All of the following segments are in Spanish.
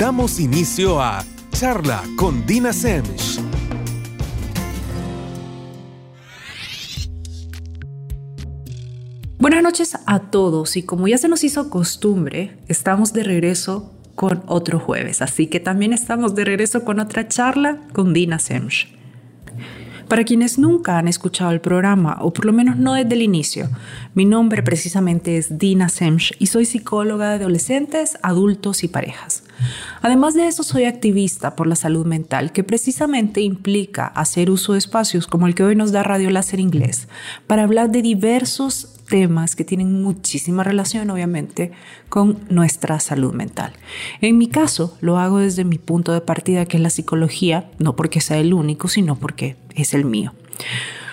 Damos inicio a Charla con Dina Semch. Buenas noches a todos y como ya se nos hizo costumbre, estamos de regreso con otro jueves, así que también estamos de regreso con otra charla con Dina Semch. Para quienes nunca han escuchado el programa, o por lo menos no desde el inicio, mi nombre precisamente es Dina Semch y soy psicóloga de adolescentes, adultos y parejas. Además de eso, soy activista por la salud mental, que precisamente implica hacer uso de espacios como el que hoy nos da Radio Láser Inglés, para hablar de diversos temas que tienen muchísima relación, obviamente, con nuestra salud mental. En mi caso, lo hago desde mi punto de partida, que es la psicología, no porque sea el único, sino porque es el mío.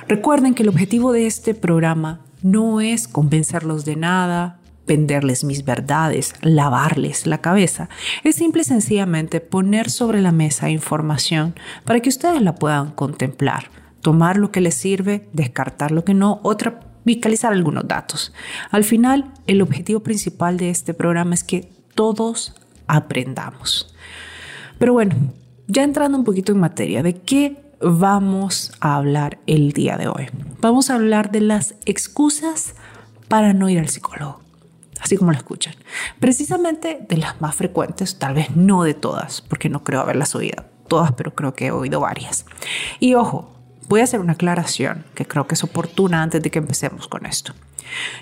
Recuerden que el objetivo de este programa no es convencerlos de nada, venderles mis verdades, lavarles la cabeza. Es simple y sencillamente poner sobre la mesa información para que ustedes la puedan contemplar, tomar lo que les sirve, descartar lo que no, otra fiscalizar algunos datos. Al final, el objetivo principal de este programa es que todos aprendamos. Pero bueno, ya entrando un poquito en materia, ¿de qué vamos a hablar el día de hoy? Vamos a hablar de las excusas para no ir al psicólogo así como lo escuchan. Precisamente de las más frecuentes, tal vez no de todas, porque no creo haberlas oído todas, pero creo que he oído varias. Y ojo, Voy a hacer una aclaración que creo que es oportuna antes de que empecemos con esto.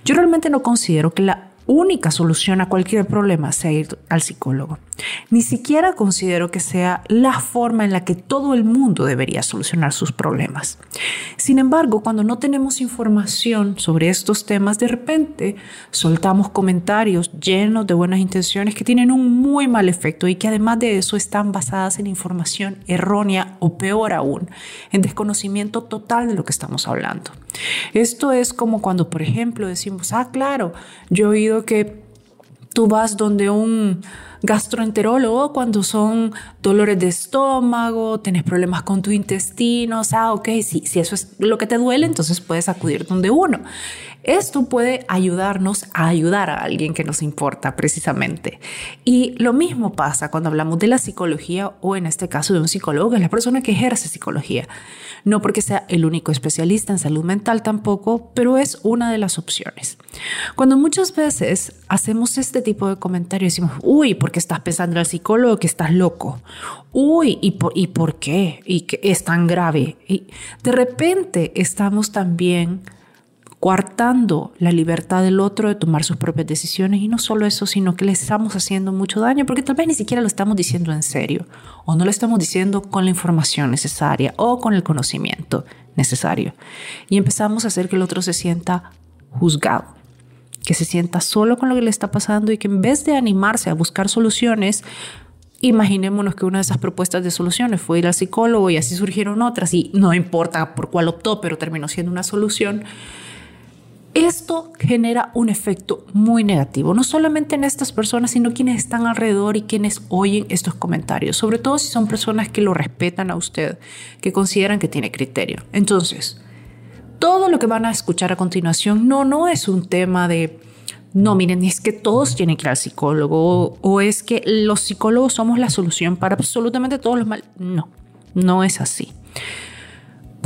Yo realmente no considero que la única solución a cualquier problema sea ir al psicólogo. Ni siquiera considero que sea la forma en la que todo el mundo debería solucionar sus problemas. Sin embargo, cuando no tenemos información sobre estos temas, de repente soltamos comentarios llenos de buenas intenciones que tienen un muy mal efecto y que además de eso están basadas en información errónea o peor aún, en desconocimiento total de lo que estamos hablando. Esto es como cuando, por ejemplo, decimos, ah, claro, yo he oído que tú vas donde un gastroenterólogo cuando son dolores de estómago, tienes problemas con tu intestino, ah, ok, si, si eso es lo que te duele, entonces puedes acudir donde uno. Esto puede ayudarnos a ayudar a alguien que nos importa precisamente. Y lo mismo pasa cuando hablamos de la psicología o en este caso de un psicólogo, que es la persona que ejerce psicología. No porque sea el único especialista en salud mental tampoco, pero es una de las opciones. Cuando muchas veces hacemos este tipo de comentarios, decimos, uy, ¿por qué estás pensando en el psicólogo que estás loco? Uy, ¿y por, ¿y por qué? ¿Y que es tan grave? Y de repente estamos también coartando la libertad del otro de tomar sus propias decisiones y no solo eso, sino que le estamos haciendo mucho daño porque tal vez ni siquiera lo estamos diciendo en serio o no lo estamos diciendo con la información necesaria o con el conocimiento necesario. Y empezamos a hacer que el otro se sienta juzgado, que se sienta solo con lo que le está pasando y que en vez de animarse a buscar soluciones, Imaginémonos que una de esas propuestas de soluciones fue ir al psicólogo y así surgieron otras y no importa por cuál optó, pero terminó siendo una solución esto genera un efecto muy negativo, no solamente en estas personas, sino quienes están alrededor y quienes oyen estos comentarios, sobre todo si son personas que lo respetan a usted, que consideran que tiene criterio. Entonces, todo lo que van a escuchar a continuación no, no es un tema de, no, miren, es que todos tienen que ir al psicólogo o, es que los psicólogos somos la solución para absolutamente todos los males. No, no es así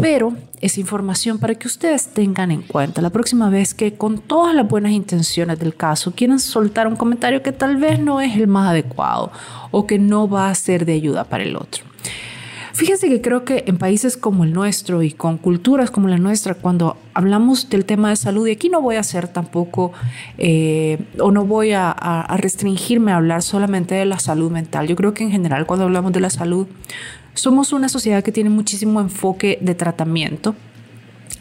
pero es información para que ustedes tengan en cuenta la próxima vez que con todas las buenas intenciones del caso quieran soltar un comentario que tal vez no es el más adecuado o que no va a ser de ayuda para el otro. Fíjense que creo que en países como el nuestro y con culturas como la nuestra, cuando hablamos del tema de salud, y aquí no voy a hacer tampoco, eh, o no voy a, a restringirme a hablar solamente de la salud mental, yo creo que en general cuando hablamos de la salud, somos una sociedad que tiene muchísimo enfoque de tratamiento,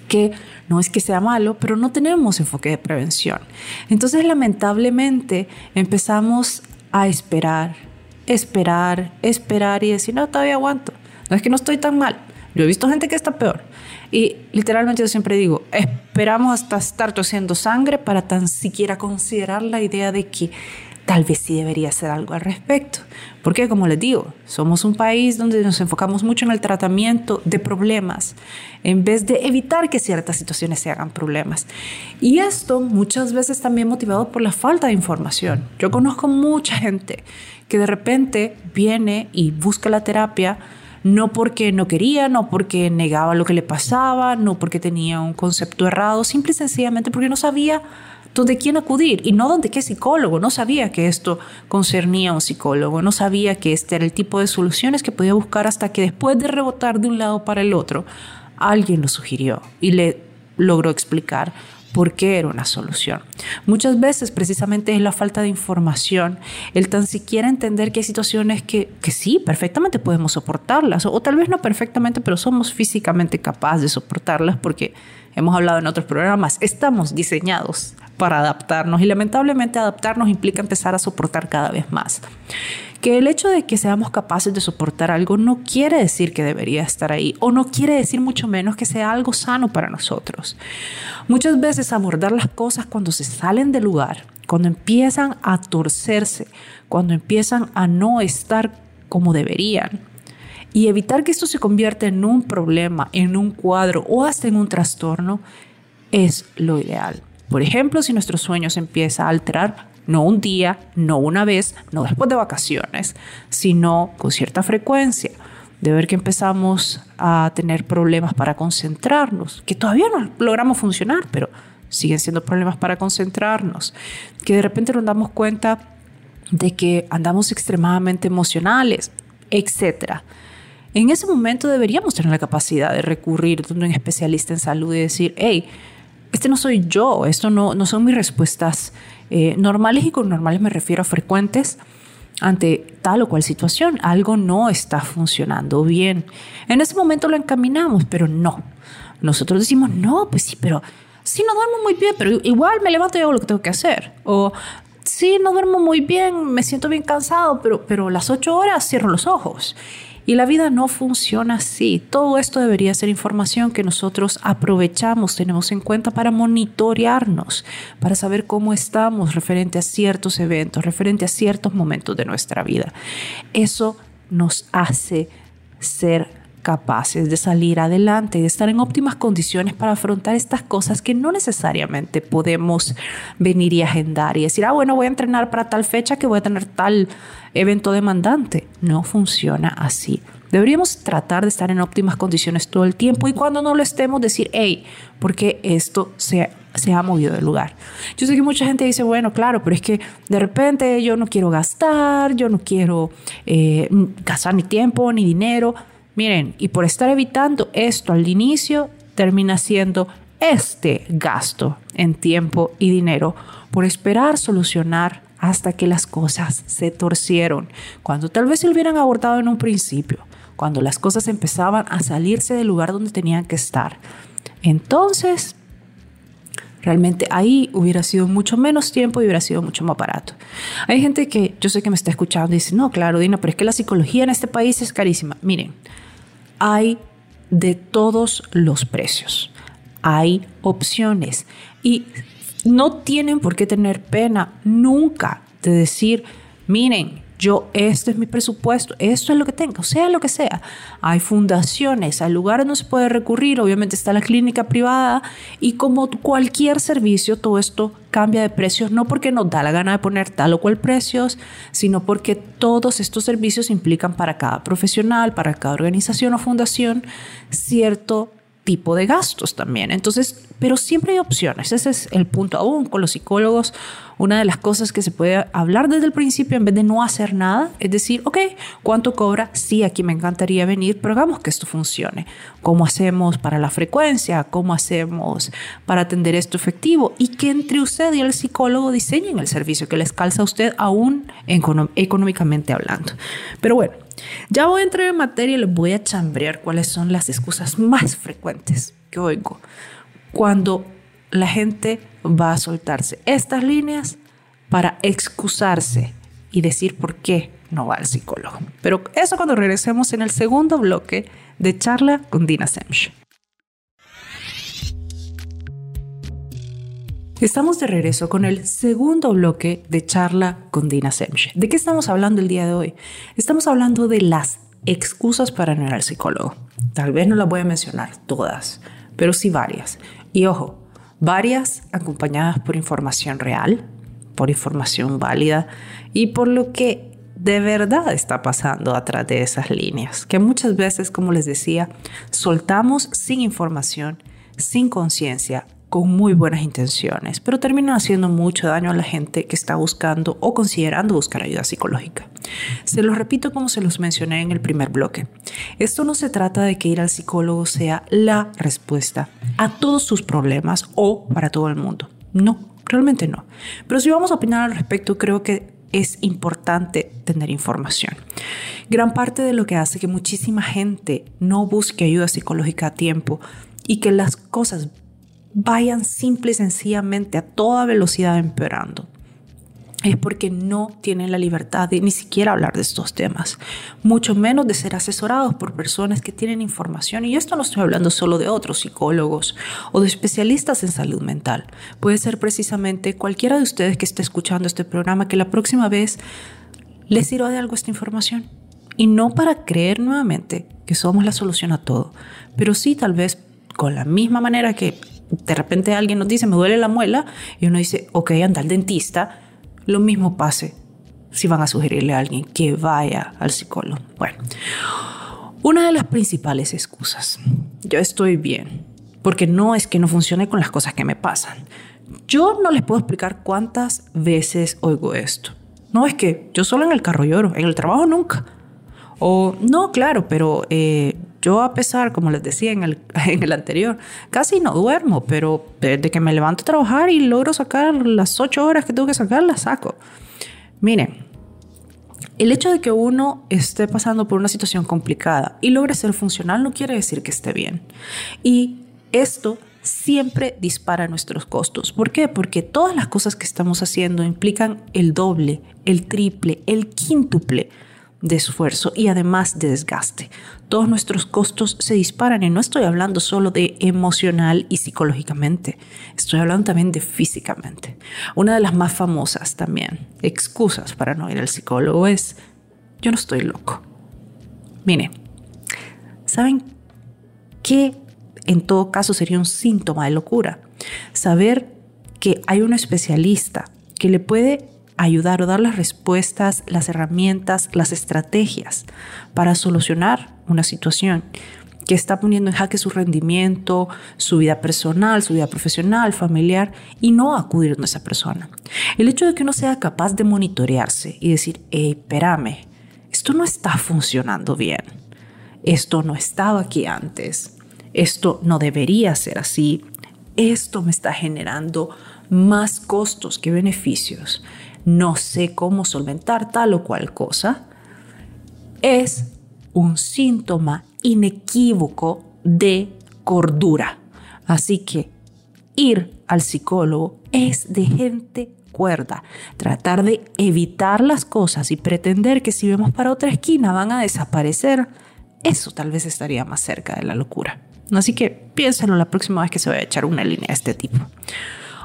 que no es que sea malo, pero no tenemos enfoque de prevención. Entonces, lamentablemente, empezamos a esperar, esperar, esperar y decir, no, todavía aguanto. No es que no estoy tan mal. Yo he visto gente que está peor. Y literalmente yo siempre digo, esperamos hasta estar tosiendo sangre para tan siquiera considerar la idea de que tal vez sí debería hacer algo al respecto. Porque, como les digo, somos un país donde nos enfocamos mucho en el tratamiento de problemas en vez de evitar que ciertas situaciones se hagan problemas. Y esto muchas veces también motivado por la falta de información. Yo conozco mucha gente que de repente viene y busca la terapia no porque no quería, no porque negaba lo que le pasaba, no porque tenía un concepto errado, simple y sencillamente porque no sabía dónde quién acudir y no dónde qué psicólogo. No sabía que esto concernía a un psicólogo, no sabía que este era el tipo de soluciones que podía buscar hasta que después de rebotar de un lado para el otro, alguien lo sugirió y le logró explicar por qué era una solución. Muchas veces precisamente es la falta de información, el tan siquiera entender que hay situaciones que, que sí, perfectamente podemos soportarlas, o, o tal vez no perfectamente, pero somos físicamente capaces de soportarlas porque hemos hablado en otros programas, estamos diseñados para adaptarnos y lamentablemente adaptarnos implica empezar a soportar cada vez más que el hecho de que seamos capaces de soportar algo no quiere decir que debería estar ahí o no quiere decir mucho menos que sea algo sano para nosotros. Muchas veces abordar las cosas cuando se salen del lugar, cuando empiezan a torcerse, cuando empiezan a no estar como deberían, y evitar que esto se convierta en un problema, en un cuadro o hasta en un trastorno, es lo ideal. Por ejemplo, si nuestro sueño se empieza a alterar, no un día, no una vez, no después de vacaciones, sino con cierta frecuencia. De ver que empezamos a tener problemas para concentrarnos, que todavía no logramos funcionar, pero siguen siendo problemas para concentrarnos, que de repente nos damos cuenta de que andamos extremadamente emocionales, etc. En ese momento deberíamos tener la capacidad de recurrir a un especialista en salud y decir, hey, este no soy yo, esto no son mis respuestas eh, normales y con normales me refiero a frecuentes ante tal o cual situación. Algo no está funcionando bien. En ese momento lo encaminamos, pero no. Nosotros decimos, no, pues sí, pero sí, no duermo muy bien, pero igual me levanto y hago lo que tengo que hacer. O sí, no duermo muy bien, me siento bien cansado, pero, pero las ocho horas cierro los ojos. Y la vida no funciona así. Todo esto debería ser información que nosotros aprovechamos, tenemos en cuenta para monitorearnos, para saber cómo estamos referente a ciertos eventos, referente a ciertos momentos de nuestra vida. Eso nos hace ser capaces de salir adelante, de estar en óptimas condiciones para afrontar estas cosas que no necesariamente podemos venir y agendar y decir, ah, bueno, voy a entrenar para tal fecha que voy a tener tal evento demandante. No funciona así. Deberíamos tratar de estar en óptimas condiciones todo el tiempo y cuando no lo estemos decir, hey, porque esto se, se ha movido del lugar. Yo sé que mucha gente dice, bueno, claro, pero es que de repente yo no quiero gastar, yo no quiero eh, gastar ni tiempo ni dinero. Miren, y por estar evitando esto al inicio, termina siendo este gasto en tiempo y dinero por esperar solucionar hasta que las cosas se torcieron, cuando tal vez se hubieran abortado en un principio, cuando las cosas empezaban a salirse del lugar donde tenían que estar. Entonces, realmente ahí hubiera sido mucho menos tiempo y hubiera sido mucho más barato. Hay gente que yo sé que me está escuchando y dice, no, claro, Dina, pero es que la psicología en este país es carísima. Miren, hay de todos los precios. Hay opciones y no tienen por qué tener pena nunca de decir, miren, yo, este es mi presupuesto, esto es lo que tengo, sea lo que sea. Hay fundaciones, hay lugares donde se puede recurrir, obviamente está la clínica privada y como cualquier servicio, todo esto cambia de precios, no porque nos da la gana de poner tal o cual precios, sino porque todos estos servicios implican para cada profesional, para cada organización o fundación, cierto tipo de gastos también. Entonces, pero siempre hay opciones. Ese es el punto aún con los psicólogos. Una de las cosas que se puede hablar desde el principio en vez de no hacer nada es decir, ok, ¿cuánto cobra? Sí, aquí me encantaría venir, pero hagamos que esto funcione. ¿Cómo hacemos para la frecuencia? ¿Cómo hacemos para atender esto efectivo? Y que entre usted y el psicólogo diseñen el servicio que les calza a usted aún económicamente hablando. Pero bueno, ya voy a entrar en materia y les voy a chambrear cuáles son las excusas más frecuentes que oigo cuando la gente va a soltarse estas líneas para excusarse y decir por qué no va al psicólogo. Pero eso cuando regresemos en el segundo bloque de charla con Dina Semch. Estamos de regreso con el segundo bloque de charla con Dina Semche. ¿De qué estamos hablando el día de hoy? Estamos hablando de las excusas para no ir al psicólogo. Tal vez no las voy a mencionar todas, pero sí varias. Y ojo, varias acompañadas por información real, por información válida y por lo que de verdad está pasando atrás de esas líneas, que muchas veces, como les decía, soltamos sin información, sin conciencia con muy buenas intenciones, pero terminan haciendo mucho daño a la gente que está buscando o considerando buscar ayuda psicológica. Se los repito como se los mencioné en el primer bloque. Esto no se trata de que ir al psicólogo sea la respuesta a todos sus problemas o para todo el mundo. No, realmente no. Pero si vamos a opinar al respecto, creo que es importante tener información. Gran parte de lo que hace que muchísima gente no busque ayuda psicológica a tiempo y que las cosas vayan simple y sencillamente a toda velocidad empeorando. Es porque no tienen la libertad de ni siquiera hablar de estos temas, mucho menos de ser asesorados por personas que tienen información. Y esto no estoy hablando solo de otros psicólogos o de especialistas en salud mental. Puede ser precisamente cualquiera de ustedes que esté escuchando este programa que la próxima vez les sirva de algo esta información. Y no para creer nuevamente que somos la solución a todo, pero sí tal vez con la misma manera que de repente alguien nos dice, me duele la muela, y uno dice, ok, anda al dentista, lo mismo pase si van a sugerirle a alguien que vaya al psicólogo. Bueno, una de las principales excusas, yo estoy bien, porque no es que no funcione con las cosas que me pasan. Yo no les puedo explicar cuántas veces oigo esto. No es que yo solo en el carro lloro, en el trabajo nunca. O no, claro, pero eh, yo a pesar, como les decía en el, en el anterior, casi no duermo, pero desde que me levanto a trabajar y logro sacar las ocho horas que tengo que sacar, las saco. Miren, el hecho de que uno esté pasando por una situación complicada y logre ser funcional no quiere decir que esté bien. Y esto siempre dispara nuestros costos. ¿Por qué? Porque todas las cosas que estamos haciendo implican el doble, el triple, el quíntuple de esfuerzo y además de desgaste. Todos nuestros costos se disparan y no estoy hablando solo de emocional y psicológicamente, estoy hablando también de físicamente. Una de las más famosas también, excusas para no ir al psicólogo es, yo no estoy loco. Mire, ¿saben qué en todo caso sería un síntoma de locura? Saber que hay un especialista que le puede ayudar o dar las respuestas, las herramientas, las estrategias para solucionar una situación que está poniendo en jaque su rendimiento, su vida personal, su vida profesional, familiar, y no acudir a esa persona. El hecho de que uno sea capaz de monitorearse y decir, hey, espérame, esto no está funcionando bien, esto no estaba aquí antes, esto no debería ser así, esto me está generando más costos que beneficios no sé cómo solventar tal o cual cosa, es un síntoma inequívoco de cordura. Así que ir al psicólogo es de gente cuerda. Tratar de evitar las cosas y pretender que si vemos para otra esquina van a desaparecer, eso tal vez estaría más cerca de la locura. Así que piénsenlo la próxima vez que se vaya a echar una línea de este tipo.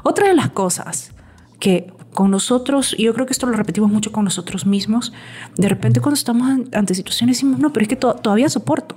Otra de las cosas que con nosotros, y yo creo que esto lo repetimos mucho con nosotros mismos, de repente cuando estamos ante situaciones decimos, no, pero es que todavía soporto.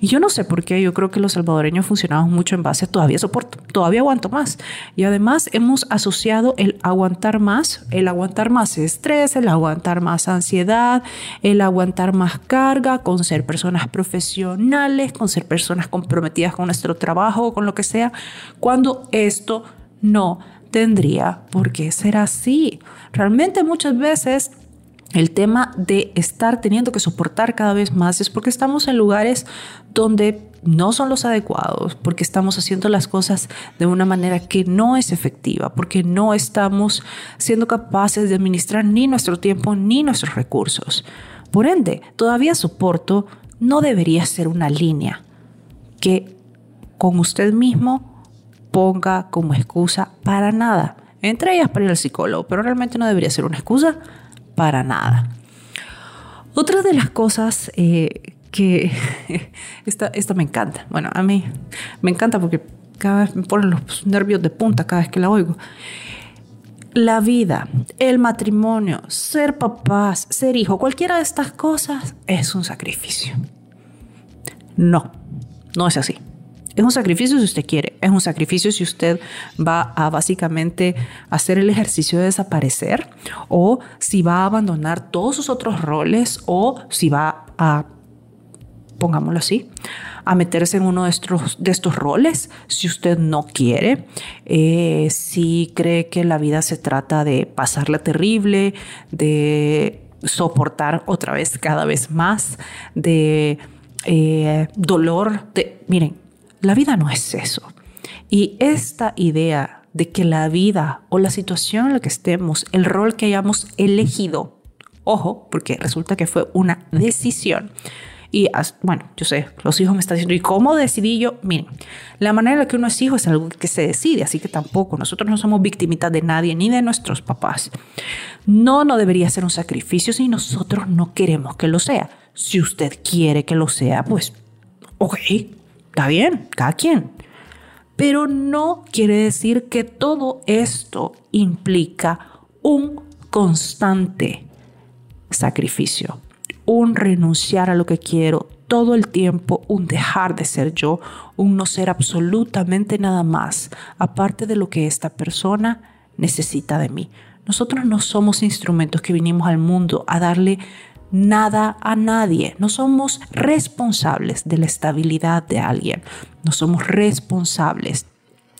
Y yo no sé por qué, yo creo que los salvadoreños funcionamos mucho en base a todavía soporto, todavía aguanto más. Y además hemos asociado el aguantar más, el aguantar más estrés, el aguantar más ansiedad, el aguantar más carga con ser personas profesionales, con ser personas comprometidas con nuestro trabajo, con lo que sea, cuando esto no tendría por qué ser así. Realmente muchas veces el tema de estar teniendo que soportar cada vez más es porque estamos en lugares donde no son los adecuados, porque estamos haciendo las cosas de una manera que no es efectiva, porque no estamos siendo capaces de administrar ni nuestro tiempo ni nuestros recursos. Por ende, todavía soporto no debería ser una línea que con usted mismo ponga como excusa para nada. Entre ellas para ir al psicólogo, pero realmente no debería ser una excusa para nada. Otra de las cosas eh, que esta, me encanta, bueno, a mí me encanta porque cada vez me ponen los nervios de punta cada vez que la oigo. La vida, el matrimonio, ser papás, ser hijo, cualquiera de estas cosas es un sacrificio. No, no es así. Es un sacrificio si usted quiere, es un sacrificio si usted va a básicamente hacer el ejercicio de desaparecer o si va a abandonar todos sus otros roles o si va a, pongámoslo así, a meterse en uno de estos, de estos roles si usted no quiere, eh, si cree que la vida se trata de pasarla terrible, de soportar otra vez cada vez más, de eh, dolor, de, miren, la vida no es eso. Y esta idea de que la vida o la situación en la que estemos, el rol que hayamos elegido, ojo, porque resulta que fue una decisión. Y bueno, yo sé, los hijos me están diciendo, ¿y cómo decidí yo? Miren, la manera en la que uno es hijo es algo que se decide, así que tampoco, nosotros no somos victimitas de nadie ni de nuestros papás. No, no debería ser un sacrificio si nosotros no queremos que lo sea. Si usted quiere que lo sea, pues, ok, está bien, cada quien. Pero no quiere decir que todo esto implica un constante sacrificio, un renunciar a lo que quiero todo el tiempo, un dejar de ser yo, un no ser absolutamente nada más, aparte de lo que esta persona necesita de mí. Nosotros no somos instrumentos que vinimos al mundo a darle nada a nadie. No somos responsables de la estabilidad de alguien. No somos responsables.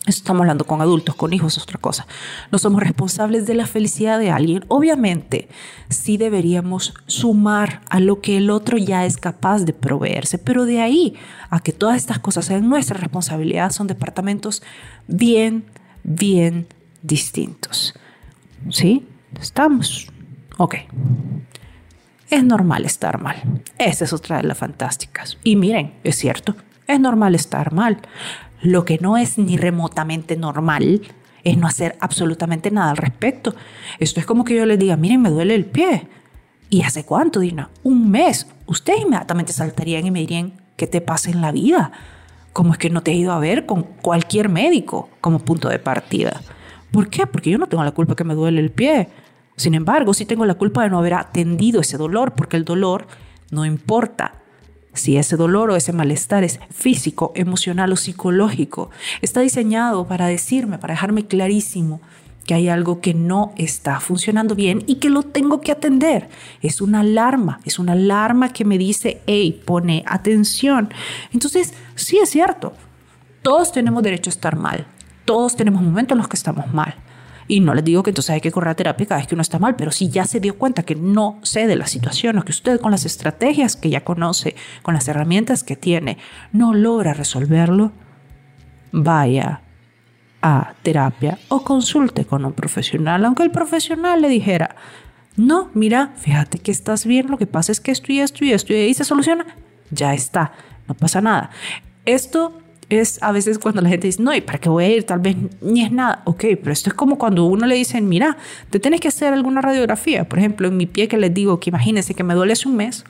Estamos hablando con adultos, con hijos, es otra cosa. No somos responsables de la felicidad de alguien. Obviamente, sí deberíamos sumar a lo que el otro ya es capaz de proveerse, pero de ahí a que todas estas cosas sean nuestra responsabilidad son departamentos bien, bien distintos. ¿Sí? Estamos. Ok es normal estar mal. Esa es otra de las fantásticas. Y miren, es cierto, es normal estar mal. Lo que no es ni remotamente normal es no hacer absolutamente nada al respecto. Esto es como que yo les diga, miren, me duele el pie. ¿Y hace cuánto, Dina? Un mes. Ustedes inmediatamente saltarían y me dirían, ¿qué te pasa en la vida? ¿Cómo es que no te he ido a ver con cualquier médico como punto de partida? ¿Por qué? Porque yo no tengo la culpa que me duele el pie. Sin embargo, sí tengo la culpa de no haber atendido ese dolor, porque el dolor no importa si ese dolor o ese malestar es físico, emocional o psicológico. Está diseñado para decirme, para dejarme clarísimo que hay algo que no está funcionando bien y que lo tengo que atender. Es una alarma, es una alarma que me dice, hey, pone atención. Entonces, sí es cierto, todos tenemos derecho a estar mal, todos tenemos momentos en los que estamos mal. Y no les digo que entonces hay que correr a terapia cada vez que uno está mal, pero si ya se dio cuenta que no cede la situación o que usted con las estrategias que ya conoce, con las herramientas que tiene, no logra resolverlo, vaya a terapia o consulte con un profesional, aunque el profesional le dijera, no, mira, fíjate que estás bien, lo que pasa es que esto y esto y esto y ahí se soluciona, ya está, no pasa nada. Esto es a veces cuando la gente dice, no, ¿y para qué voy a ir? Tal vez ni es nada. Ok, pero esto es como cuando uno le dicen, mira, te tienes que hacer alguna radiografía. Por ejemplo, en mi pie que les digo que imagínense que me duele hace un mes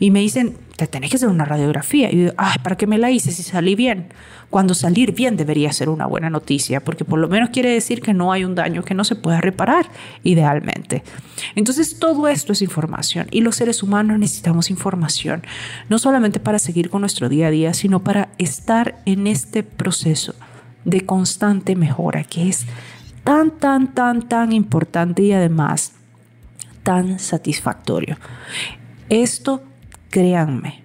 y me dicen, te tenés que hacer una radiografía. Y yo ay, ¿para qué me la hice si salí bien? Cuando salir bien debería ser una buena noticia, porque por lo menos quiere decir que no hay un daño que no se pueda reparar, idealmente. Entonces, todo esto es información y los seres humanos necesitamos información, no solamente para seguir con nuestro día a día, sino para estar en este proceso de constante mejora, que es tan, tan, tan, tan importante y además tan satisfactorio. Esto créanme,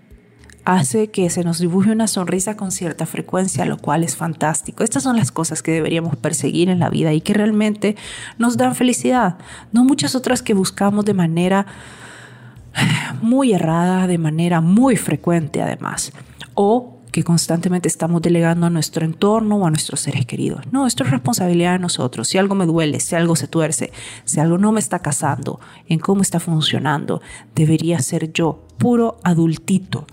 hace que se nos dibuje una sonrisa con cierta frecuencia, lo cual es fantástico. Estas son las cosas que deberíamos perseguir en la vida y que realmente nos dan felicidad, no muchas otras que buscamos de manera muy errada, de manera muy frecuente además, o que constantemente estamos delegando a nuestro entorno o a nuestros seres queridos. No, esto es responsabilidad de nosotros. Si algo me duele, si algo se tuerce, si algo no me está casando, en cómo está funcionando, debería ser yo, puro adultito,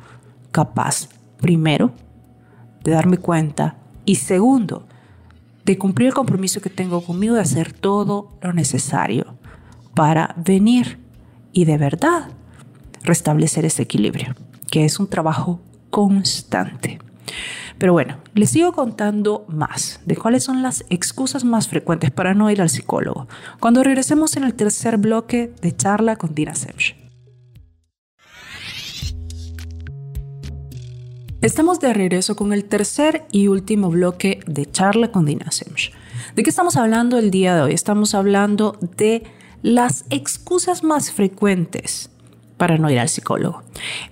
capaz, primero, de darme cuenta y segundo, de cumplir el compromiso que tengo conmigo de hacer todo lo necesario para venir y de verdad restablecer ese equilibrio, que es un trabajo constante. Pero bueno, les sigo contando más de cuáles son las excusas más frecuentes para no ir al psicólogo cuando regresemos en el tercer bloque de charla con Dina Semch. Estamos de regreso con el tercer y último bloque de charla con Dina Semch. ¿De qué estamos hablando el día de hoy? Estamos hablando de las excusas más frecuentes para no ir al psicólogo.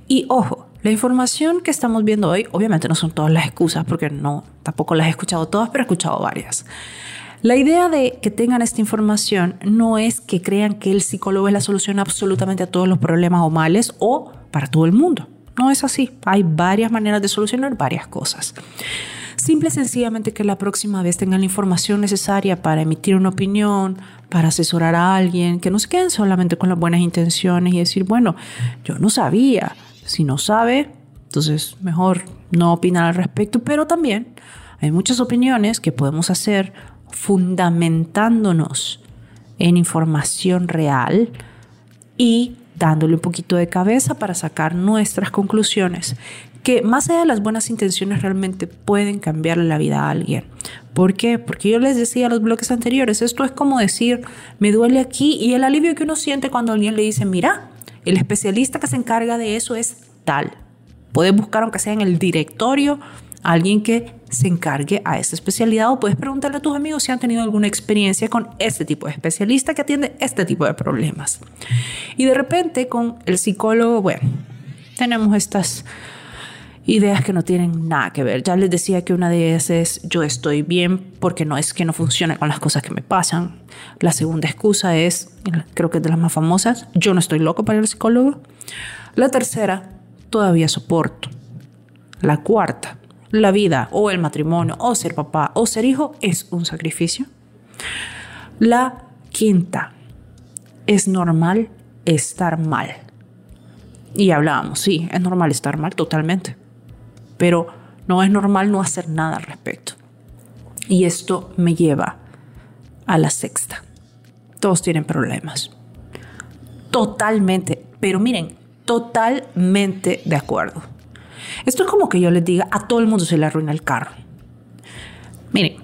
Y ojo, la información que estamos viendo hoy, obviamente no son todas las excusas, porque no, tampoco las he escuchado todas, pero he escuchado varias. La idea de que tengan esta información no es que crean que el psicólogo es la solución absolutamente a todos los problemas o males o para todo el mundo. No es así. Hay varias maneras de solucionar varias cosas. Simple y sencillamente que la próxima vez tengan la información necesaria para emitir una opinión, para asesorar a alguien, que no se queden solamente con las buenas intenciones y decir, bueno, yo no sabía. Si no sabe, entonces mejor no opinar al respecto, pero también hay muchas opiniones que podemos hacer fundamentándonos en información real y dándole un poquito de cabeza para sacar nuestras conclusiones que más allá de las buenas intenciones realmente pueden cambiarle la vida a alguien. ¿Por qué? Porque yo les decía a los bloques anteriores, esto es como decir, me duele aquí y el alivio que uno siente cuando alguien le dice, mira, el especialista que se encarga de eso es tal. Puedes buscar, aunque sea en el directorio, a alguien que se encargue a esa especialidad o puedes preguntarle a tus amigos si han tenido alguna experiencia con este tipo de especialista que atiende este tipo de problemas. Y de repente con el psicólogo, bueno, tenemos estas ideas que no tienen nada que ver. Ya les decía que una de ellas es yo estoy bien porque no es que no funcione con las cosas que me pasan. La segunda excusa es, creo que es de las más famosas, yo no estoy loco para ir al psicólogo. La tercera, todavía soporto. La cuarta, la vida o el matrimonio o ser papá o ser hijo es un sacrificio. La quinta, es normal estar mal. Y hablábamos, sí, es normal estar mal totalmente pero no es normal no hacer nada al respecto. Y esto me lleva a la sexta. Todos tienen problemas. Totalmente, pero miren, totalmente de acuerdo. Esto es como que yo les diga, a todo el mundo se le arruina el carro. Miren,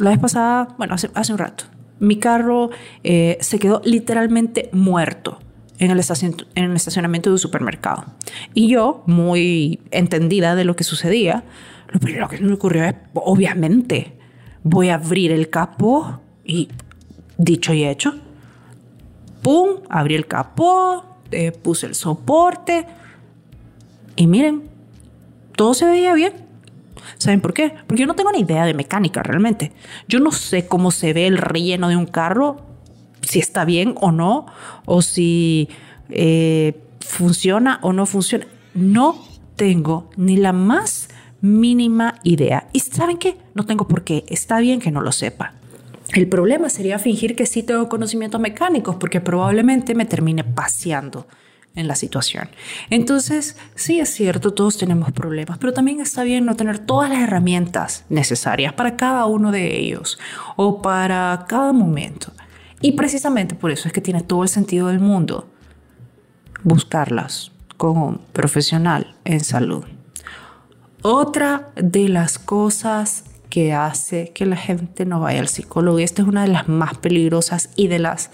la vez pasada, bueno, hace, un rato, mi carro eh, se quedó literalmente muerto en el, en el estacionamiento de un supermercado. Y yo, muy entendida de lo que sucedía, lo primero que me ocurrió es, obviamente, voy a abrir el capó y, dicho y hecho, ¡pum! Abrí el capó, eh, puse el soporte y miren, todo se veía bien. ¿Saben por qué? Porque yo no tengo ni idea de mecánica realmente. Yo no sé cómo se ve el relleno de un carro si está bien o no, o si eh, funciona o no funciona. No tengo ni la más mínima idea. ¿Y saben qué? No tengo por qué. Está bien que no lo sepa. El problema sería fingir que sí tengo conocimientos mecánicos, porque probablemente me termine paseando en la situación. Entonces, sí es cierto, todos tenemos problemas, pero también está bien no tener todas las herramientas necesarias para cada uno de ellos o para cada momento. Y precisamente por eso es que tiene todo el sentido del mundo buscarlas con un profesional en salud. Otra de las cosas que hace que la gente no vaya al psicólogo, y esta es una de las más peligrosas y de las...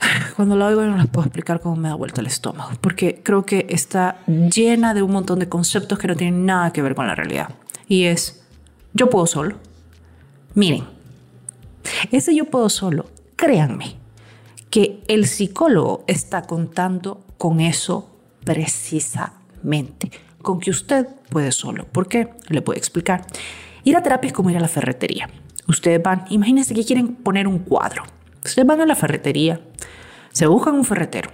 Cuando la oigo no las puedo explicar cómo me da vuelta el estómago, porque creo que está llena de un montón de conceptos que no tienen nada que ver con la realidad. Y es, yo puedo solo. Miren, ese yo puedo solo, créanme, que el psicólogo está contando con eso precisamente, con que usted puede solo. ¿Por qué? Le puedo explicar. Ir a terapia es como ir a la ferretería. Ustedes van, imagínense que quieren poner un cuadro. Ustedes van a la ferretería, se buscan un ferretero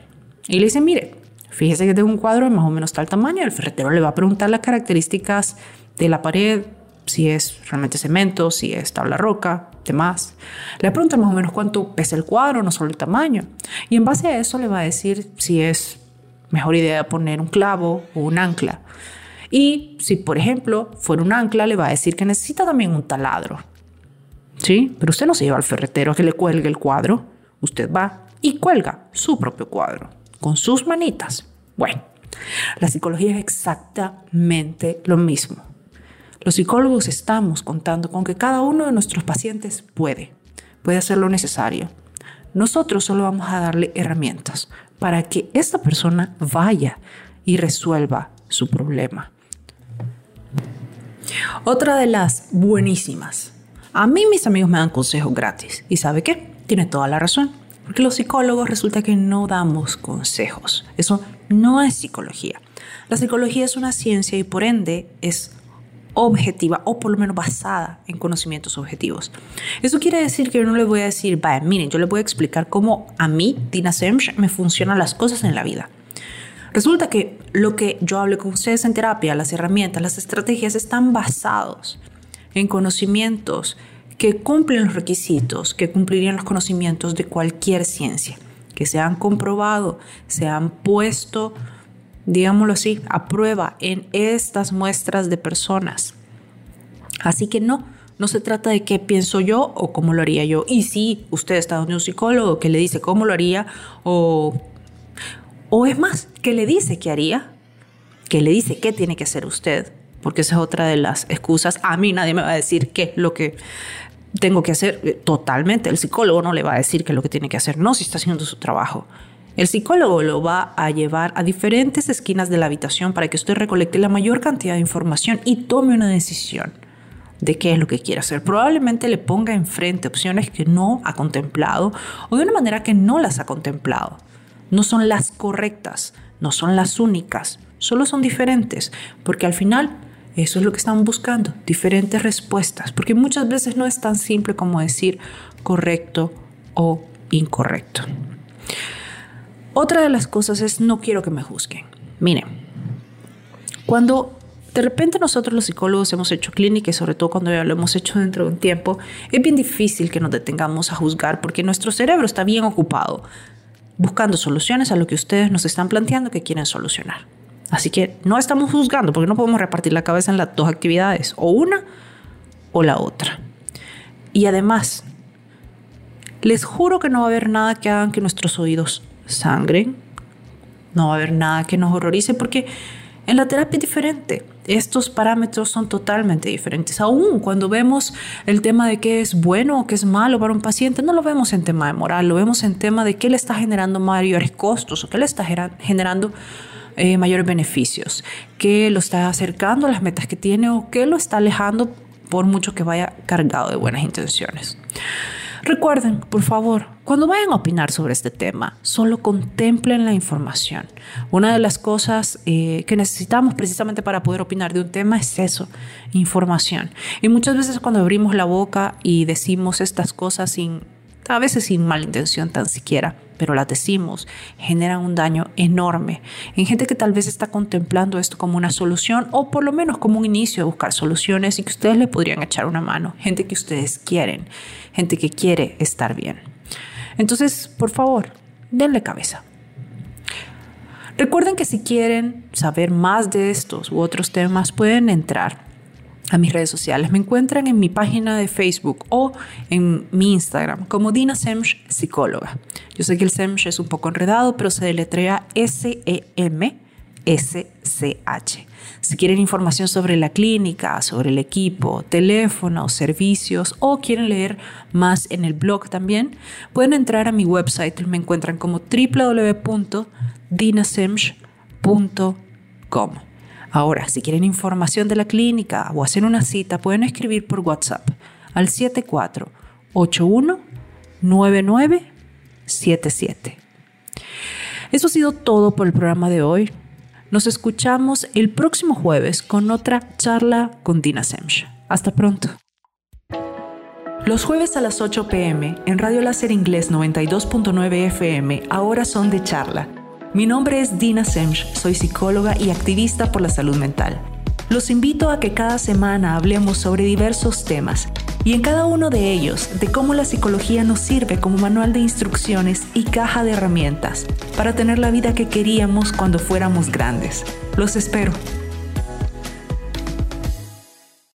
y le dicen, mire, fíjese que tengo un cuadro de más o menos tal tamaño. El ferretero le va a preguntar las características de la pared, si es realmente cemento, si es tabla roca, demás. Le pregunta más o menos cuánto pesa el cuadro, no solo el tamaño. Y en base a eso le va a decir si es mejor idea poner un clavo o un ancla. Y si, por ejemplo, fuera un ancla, le va a decir que necesita también un taladro. ¿Sí? Pero usted no se lleva al ferretero a que le cuelgue el cuadro. Usted va y cuelga su propio cuadro con sus manitas. Bueno, la psicología es exactamente lo mismo. Los psicólogos estamos contando con que cada uno de nuestros pacientes puede, puede hacer lo necesario. Nosotros solo vamos a darle herramientas para que esta persona vaya y resuelva su problema. Otra de las buenísimas. A mí mis amigos me dan consejos gratis. ¿Y sabe qué? Tiene toda la razón. Porque los psicólogos resulta que no damos consejos. Eso no es psicología. La psicología es una ciencia y por ende es objetiva o por lo menos basada en conocimientos objetivos. Eso quiere decir que yo no le voy a decir, vaya, miren, yo le voy a explicar cómo a mí, Tina Semch, me funcionan las cosas en la vida. Resulta que lo que yo hablo con ustedes en terapia, las herramientas, las estrategias están basados en conocimientos que cumplen los requisitos, que cumplirían los conocimientos de cualquier ciencia, que se han comprobado, se han puesto digámoslo así, a prueba en estas muestras de personas. Así que no, no se trata de qué pienso yo o cómo lo haría yo. Y si usted está donde un psicólogo que le dice cómo lo haría o, o es más, que le dice qué haría, que le dice qué tiene que hacer usted, porque esa es otra de las excusas. A mí nadie me va a decir qué lo que tengo que hacer. Totalmente, el psicólogo no le va a decir qué es lo que tiene que hacer, no si está haciendo su trabajo. El psicólogo lo va a llevar a diferentes esquinas de la habitación para que usted recolecte la mayor cantidad de información y tome una decisión de qué es lo que quiere hacer. Probablemente le ponga enfrente opciones que no ha contemplado o de una manera que no las ha contemplado. No son las correctas, no son las únicas, solo son diferentes, porque al final eso es lo que están buscando, diferentes respuestas, porque muchas veces no es tan simple como decir correcto o incorrecto. Otra de las cosas es no quiero que me juzguen. Miren, cuando de repente nosotros los psicólogos hemos hecho clínica y sobre todo cuando ya lo hemos hecho dentro de un tiempo, es bien difícil que nos detengamos a juzgar porque nuestro cerebro está bien ocupado buscando soluciones a lo que ustedes nos están planteando que quieren solucionar. Así que no estamos juzgando porque no podemos repartir la cabeza en las dos actividades, o una o la otra. Y además, les juro que no va a haber nada que hagan que nuestros oídos sangre, no va a haber nada que nos horrorice porque en la terapia es diferente. Estos parámetros son totalmente diferentes. Aún cuando vemos el tema de qué es bueno o qué es malo para un paciente, no lo vemos en tema de moral, lo vemos en tema de qué le está generando mayores costos o qué le está generando eh, mayores beneficios, qué lo está acercando a las metas que tiene o qué lo está alejando por mucho que vaya cargado de buenas intenciones. Recuerden, por favor, cuando vayan a opinar sobre este tema, solo contemplen la información. Una de las cosas eh, que necesitamos precisamente para poder opinar de un tema es eso, información. Y muchas veces cuando abrimos la boca y decimos estas cosas sin a veces sin mala intención tan siquiera, pero las decimos, generan un daño enorme en gente que tal vez está contemplando esto como una solución o por lo menos como un inicio de buscar soluciones y que ustedes le podrían echar una mano, gente que ustedes quieren, gente que quiere estar bien. Entonces, por favor, denle cabeza. Recuerden que si quieren saber más de estos u otros temas, pueden entrar a mis redes sociales. Me encuentran en mi página de Facebook o en mi Instagram como Dina Semch Psicóloga. Yo sé que el Semch es un poco enredado, pero se deletrea S-E-M. S-C-H. Si quieren información sobre la clínica, sobre el equipo, teléfono, servicios o quieren leer más en el blog también, pueden entrar a mi website. Me encuentran como www.dinasemch.com. Ahora, si quieren información de la clínica o hacer una cita, pueden escribir por WhatsApp al 7481-9977. Eso ha sido todo por el programa de hoy. Nos escuchamos el próximo jueves con otra charla con Dina Semch. Hasta pronto. Los jueves a las 8 pm en Radio Láser Inglés 92.9 FM ahora son de charla mi nombre es Dina Semch, soy psicóloga y activista por la salud mental. Los invito a que cada semana hablemos sobre diversos temas y en cada uno de ellos de cómo la psicología nos sirve como manual de instrucciones y caja de herramientas para tener la vida que queríamos cuando fuéramos grandes. Los espero.